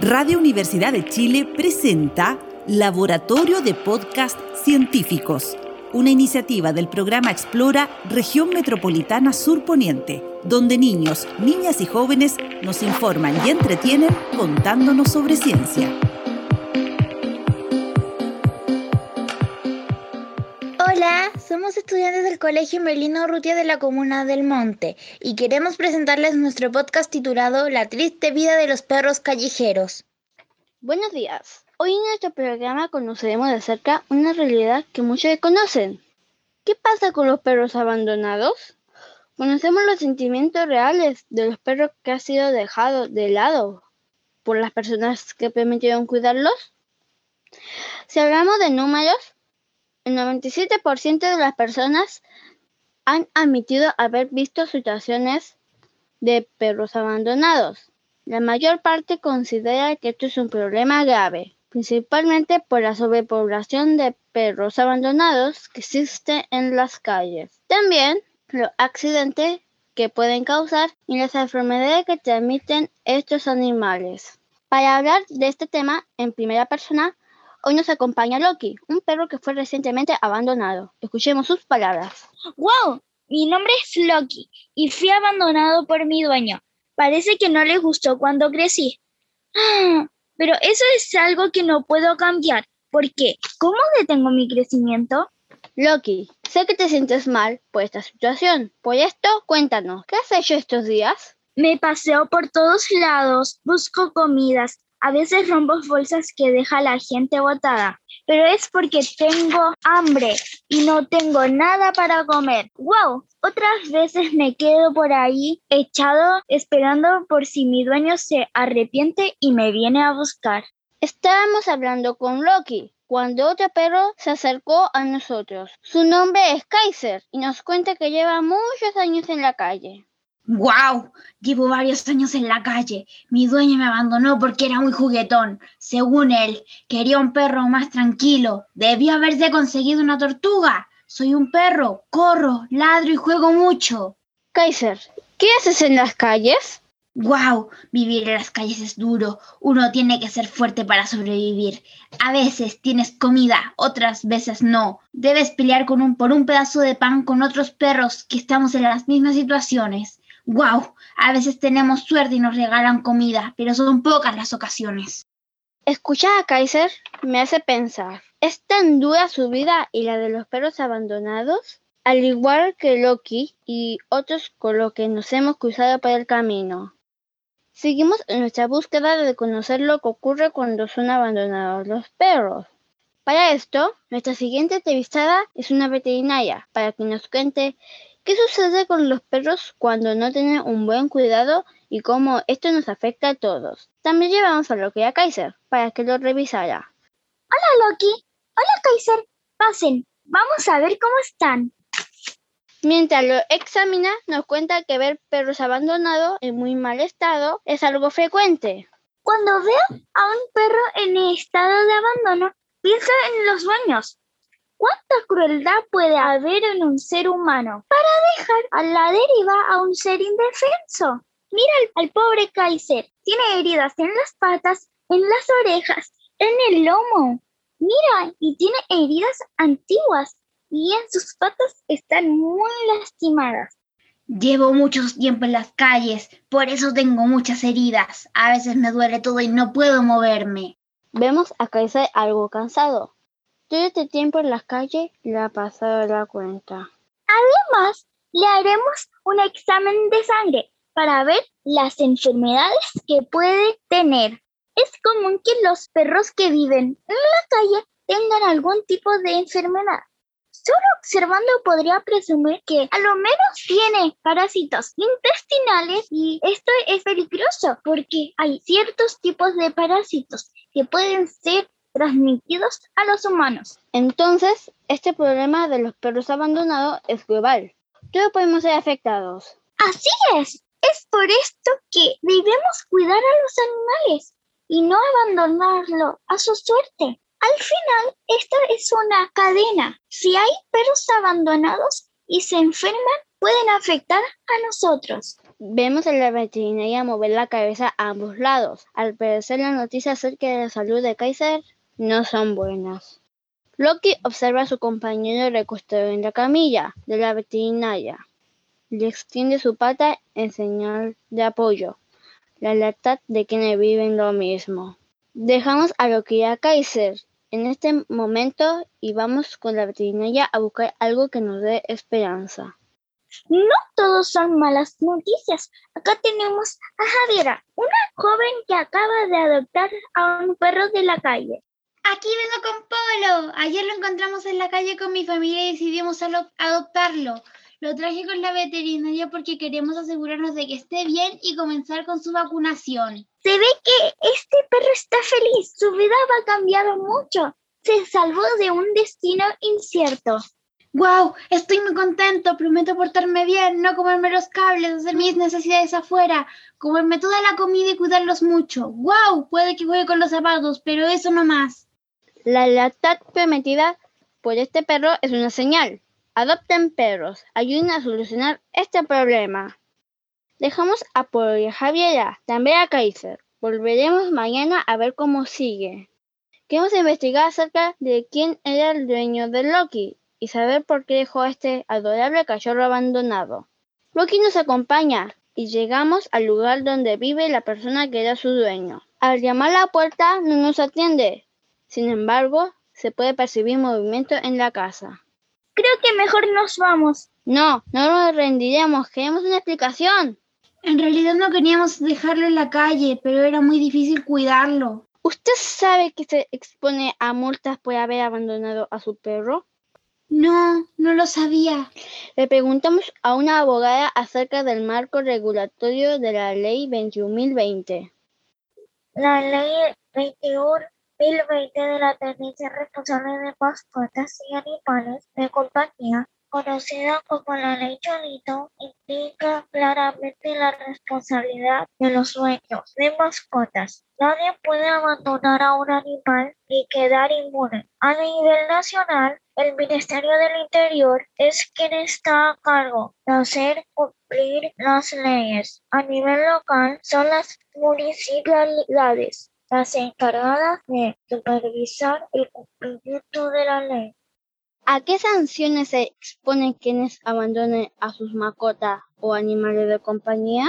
Radio Universidad de Chile presenta Laboratorio de Podcast Científicos, una iniciativa del programa Explora Región Metropolitana Sur Poniente, donde niños, niñas y jóvenes nos informan y entretienen contándonos sobre ciencia. Somos estudiantes del Colegio Merlino Rutia de la Comuna del Monte y queremos presentarles nuestro podcast titulado La triste vida de los perros callejeros. Buenos días. Hoy en nuestro programa conoceremos de cerca una realidad que muchos conocen. ¿Qué pasa con los perros abandonados? Conocemos los sentimientos reales de los perros que han sido dejados de lado por las personas que permitieron cuidarlos. Si hablamos de números, el 97% de las personas han admitido haber visto situaciones de perros abandonados. La mayor parte considera que esto es un problema grave, principalmente por la sobrepoblación de perros abandonados que existe en las calles. También los accidentes que pueden causar y las enfermedades que transmiten estos animales. Para hablar de este tema en primera persona, Hoy nos acompaña Loki, un perro que fue recientemente abandonado. Escuchemos sus palabras. ¡Wow! Mi nombre es Loki y fui abandonado por mi dueño. Parece que no le gustó cuando crecí. Ah, pero eso es algo que no puedo cambiar. ¿Por qué? ¿Cómo detengo mi crecimiento? Loki, sé que te sientes mal por esta situación. Por esto, cuéntanos, ¿qué has hecho estos días? Me paseo por todos lados, busco comidas, a veces rompo bolsas que deja la gente botada, pero es porque tengo hambre y no tengo nada para comer. ¡Wow! Otras veces me quedo por ahí echado esperando por si mi dueño se arrepiente y me viene a buscar. Estábamos hablando con Loki cuando otro perro se acercó a nosotros. Su nombre es Kaiser y nos cuenta que lleva muchos años en la calle. ¡Guau! Llevo varios años en la calle. Mi dueño me abandonó porque era muy juguetón. Según él, quería un perro más tranquilo. Debió haberse conseguido una tortuga. Soy un perro, corro, ladro y juego mucho. Kaiser, ¿qué haces en las calles? ¡Guau! Vivir en las calles es duro. Uno tiene que ser fuerte para sobrevivir. A veces tienes comida, otras veces no. Debes pelear con un, por un pedazo de pan con otros perros que estamos en las mismas situaciones. ¡Wow! A veces tenemos suerte y nos regalan comida, pero son pocas las ocasiones. Escuchar a Kaiser me hace pensar, ¿es tan dura su vida y la de los perros abandonados? Al igual que Loki y otros con los que nos hemos cruzado por el camino. Seguimos en nuestra búsqueda de conocer lo que ocurre cuando son abandonados los perros. Para esto, nuestra siguiente entrevistada es una veterinaria para que nos cuente ¿Qué sucede con los perros cuando no tienen un buen cuidado y cómo esto nos afecta a todos? También llevamos a Loki a Kaiser para que lo revisara. Hola Loki. Hola Kaiser. Pasen. Vamos a ver cómo están. Mientras lo examina, nos cuenta que ver perros abandonados en muy mal estado es algo frecuente. Cuando veo a un perro en estado de abandono, pienso en los dueños, ¿Cuánta crueldad puede haber en un ser humano para dejar a la deriva a un ser indefenso? Mira al, pobre Kaiser. Tiene heridas en las patas, en las orejas, en el lomo. Mira, y tiene heridas antiguas y en sus patas están muy lastimadas. Llevo mucho tiempo en las calles, por eso tengo muchas heridas. A veces me duele todo y no puedo moverme. Vemos a Kaiser algo cansado. Todo este tiempo en las calles le ha pasado la cuenta. Además, le haremos un examen de sangre para ver las enfermedades que puede tener. Es común que los perros que viven en la calle tengan algún tipo de enfermedad. Solo observando podría presumir que a lo menos tiene parásitos intestinales y esto es peligroso porque hay ciertos tipos de parásitos que pueden ser transmitidos a los humanos. Entonces, este problema de los perros abandonados es global. Todos podemos ser afectados. Así es. Es por esto que debemos cuidar a los animales y no abandonarlo a su suerte. Al final, esto es una cadena. Si hay perros abandonados y se enferman, pueden afectar a nosotros. Vemos a la veterinaria mover la cabeza a ambos lados. Al parecer las noticias acerca de la salud de Kaiser no son buenas. Loki observa a su compañero recostado en la camilla de la veterinaria. Le extiende su pata en señal de apoyo. La lealtad de quienes viven lo mismo. Dejamos a Loki y a Kaiser en este momento y vamos con la veterinaria a buscar algo que nos dé esperanza. No todos son malas noticias. Acá tenemos a Javiera, una joven que acaba de adoptar a un perro de la calle. Aquí vengo con Polo. Ayer lo encontramos en la calle con mi familia y decidimos adoptarlo. Lo traje con la veterinaria porque queremos asegurarnos de que esté bien y comenzar con su vacunación. Se ve que este perro está feliz. Su vida ha cambiado mucho. Se salvó de un destino incierto. ¡Wow! Estoy muy contento. Prometo portarme bien, no comerme los cables, hacer mis necesidades afuera, comerme toda la comida y cuidarlos mucho. ¡Wow! Puede que juegue con los zapatos, pero eso no más. La lealtad prometida por este perro es una señal. Adopten perros. Ayuden a solucionar este problema. Dejamos a a Javiera, también a Kaiser. Volveremos mañana a ver cómo sigue. Queremos investigar acerca de quién era el dueño de Loki y saber por qué dejó a este adorable cachorro abandonado. Loki nos acompaña y llegamos al lugar donde vive la persona que era su dueño. Al llamar a la puerta no nos atiende. Sin embargo, se puede percibir movimiento en la casa. Creo que mejor nos vamos. No, no nos rendiremos. Queremos una explicación. En realidad no queríamos dejarlo en la calle, pero era muy difícil cuidarlo. ¿Usted sabe que se expone a multas por haber abandonado a su perro? No, no lo sabía. Le preguntamos a una abogada acerca del marco regulatorio de la Ley 21.020. La Ley 21.020 de la Tenencia Responsable de Mascotas y Animales de Compañía conocida como la ley Cholito, indica claramente la responsabilidad de los dueños de mascotas. Nadie puede abandonar a un animal y quedar inmune. A nivel nacional, el Ministerio del Interior es quien está a cargo de hacer cumplir las leyes. A nivel local son las municipalidades las encargadas de supervisar el cumplimiento de la ley. ¿A qué sanciones se exponen quienes abandonen a sus mascotas o animales de compañía?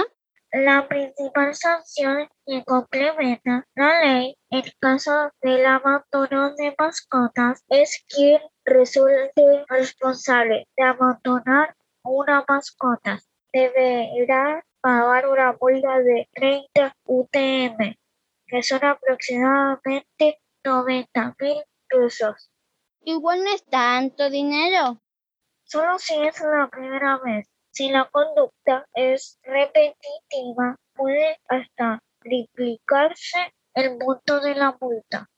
La principal sanción que complementa la ley en caso del abandono de mascotas es quien resulte responsable de abandonar una mascota. Deberá pagar una multa de 30 UTM, que son aproximadamente 90 mil pesos. Igual no es tanto dinero. Solo si es la primera vez. Si la conducta es repetitiva, puede hasta triplicarse el monto de la multa.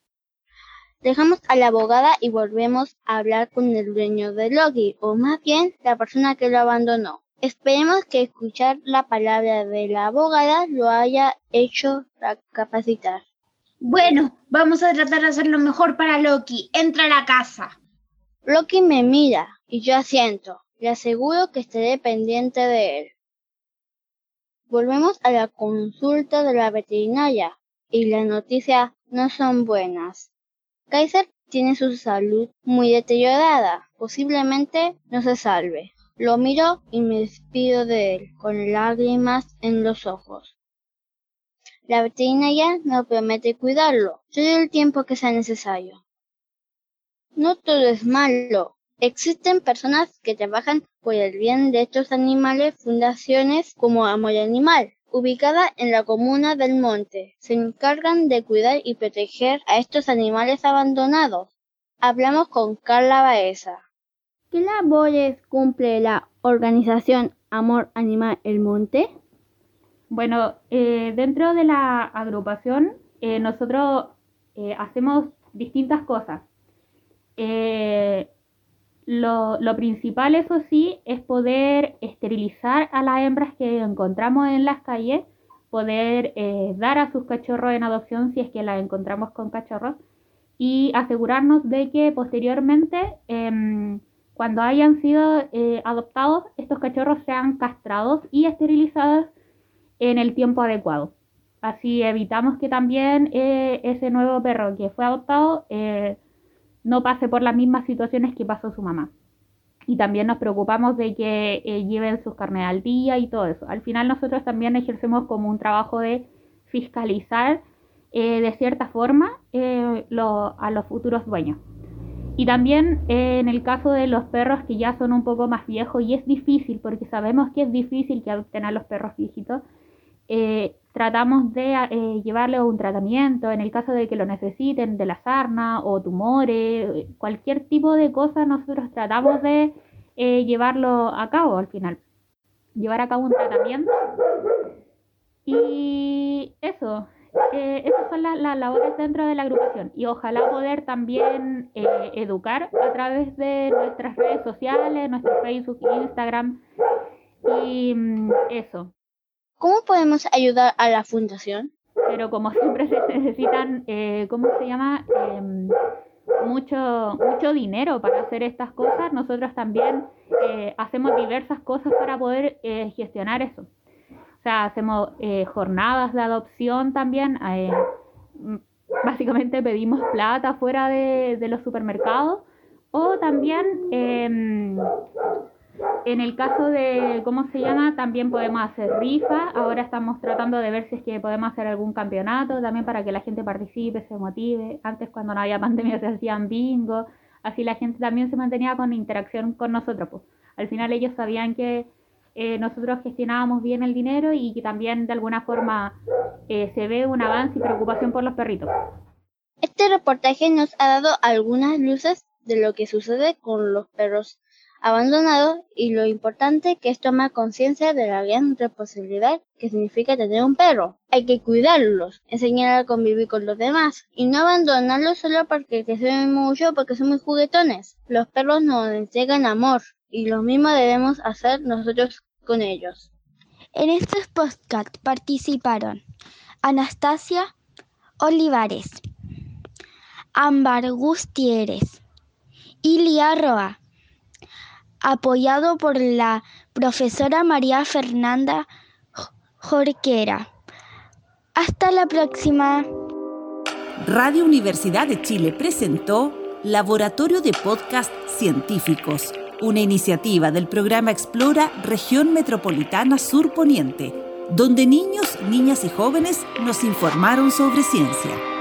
Dejamos a la abogada y volvemos a hablar con el dueño de Loki, o más bien la persona que lo abandonó. Esperemos que escuchar la palabra de la abogada lo haya hecho recapacitar. Bueno, vamos a tratar de hacer lo mejor para Loki. Entra a la casa. Loki me mira y yo asiento. Le aseguro que estaré pendiente de él. Volvemos a la consulta de la veterinaria y las noticias no son buenas. Kaiser tiene su salud muy deteriorada. Posiblemente no se salve. Lo miro y me despido de él con lágrimas en los ojos. La veterinaria no promete cuidarlo todo el tiempo que sea necesario. No todo es malo. Existen personas que trabajan por el bien de estos animales, fundaciones como Amor Animal, ubicada en la comuna del Monte. Se encargan de cuidar y proteger a estos animales abandonados. Hablamos con Carla Baeza. ¿Qué labores cumple la organización Amor Animal El Monte? Bueno, eh, dentro de la agrupación eh, nosotros eh, hacemos distintas cosas. Lo, lo, principal, eso sí, es poder esterilizar a las hembras que encontramos en las calles, poder dar a sus cachorros en adopción si es que las encontramos con cachorros y asegurarnos de que posteriormente, em, cuando hayan sido adoptados, estos cachorros sean castrados y esterilizados en el tiempo adecuado. Así evitamos que también eh, ese nuevo perro que fue adoptado eh, no pase por las mismas situaciones que pasó su mamá. Y también nos preocupamos de que eh, lleven sus carnes al día y todo eso. Al final nosotros también ejercemos como un trabajo de fiscalizar de cierta forma a los futuros dueños. Y también en el caso de los perros que ya son un poco más viejos y es difícil, porque sabemos que es difícil que adopten a los perros viejitos, eh, tratamos de eh, llevarle un tratamiento en el caso de que lo necesiten, de la sarna o tumores, cualquier tipo de cosa, nosotros tratamos de eh, llevarlo a cabo al final, llevar a cabo un tratamiento. Y eso, eh, esas son las, las, labores dentro de la agrupación y ojalá poder también educar a través de nuestras redes sociales, nuestro Facebook, Instagram y mm, eso. ¿Cómo podemos ayudar a la fundación? Pero como siempre se necesitan, eh, ¿cómo se llama? Em, mucho, mucho dinero para hacer estas cosas. Nosotros también eh, hacemos diversas cosas para poder eh, gestionar eso. Sea, hacemos jornadas de adopción también. básicamente pedimos plata fuera de, de los supermercados. O también em, en el caso de, ¿cómo se llama? También podemos hacer rifa. Ahora estamos tratando de ver si es que podemos hacer algún campeonato también para que la gente participe, se motive. Antes cuando no había pandemia se hacían bingo. Así la gente también se mantenía con interacción con nosotros. Pues. Al final ellos sabían que eh, nosotros gestionábamos bien el dinero y que también de alguna forma eh, se ve un avance y preocupación por los perritos. Este reportaje nos ha dado algunas luces de lo que sucede con los perros abandonado y lo importante que es tomar conciencia de la gran responsabilidad que significa tener un perro. Hay que cuidarlos, enseñar a convivir con los demás y no abandonarlos solo porque crecen mucho porque son muy juguetones. Los perros nos entregan amor y lo mismo debemos hacer nosotros En estos podcast participaron Anastasia Olivares, Ámbar Gutiérrez, Ilia Roa, apoyado por la profesora María Fernanda Jorquera. Hasta la próxima. Radio Universidad de Chile presentó Laboratorio de Podcast Científicos, una iniciativa del programa Explora Región Metropolitana Sur Poniente, donde niños, niñas y jóvenes nos informaron sobre ciencia.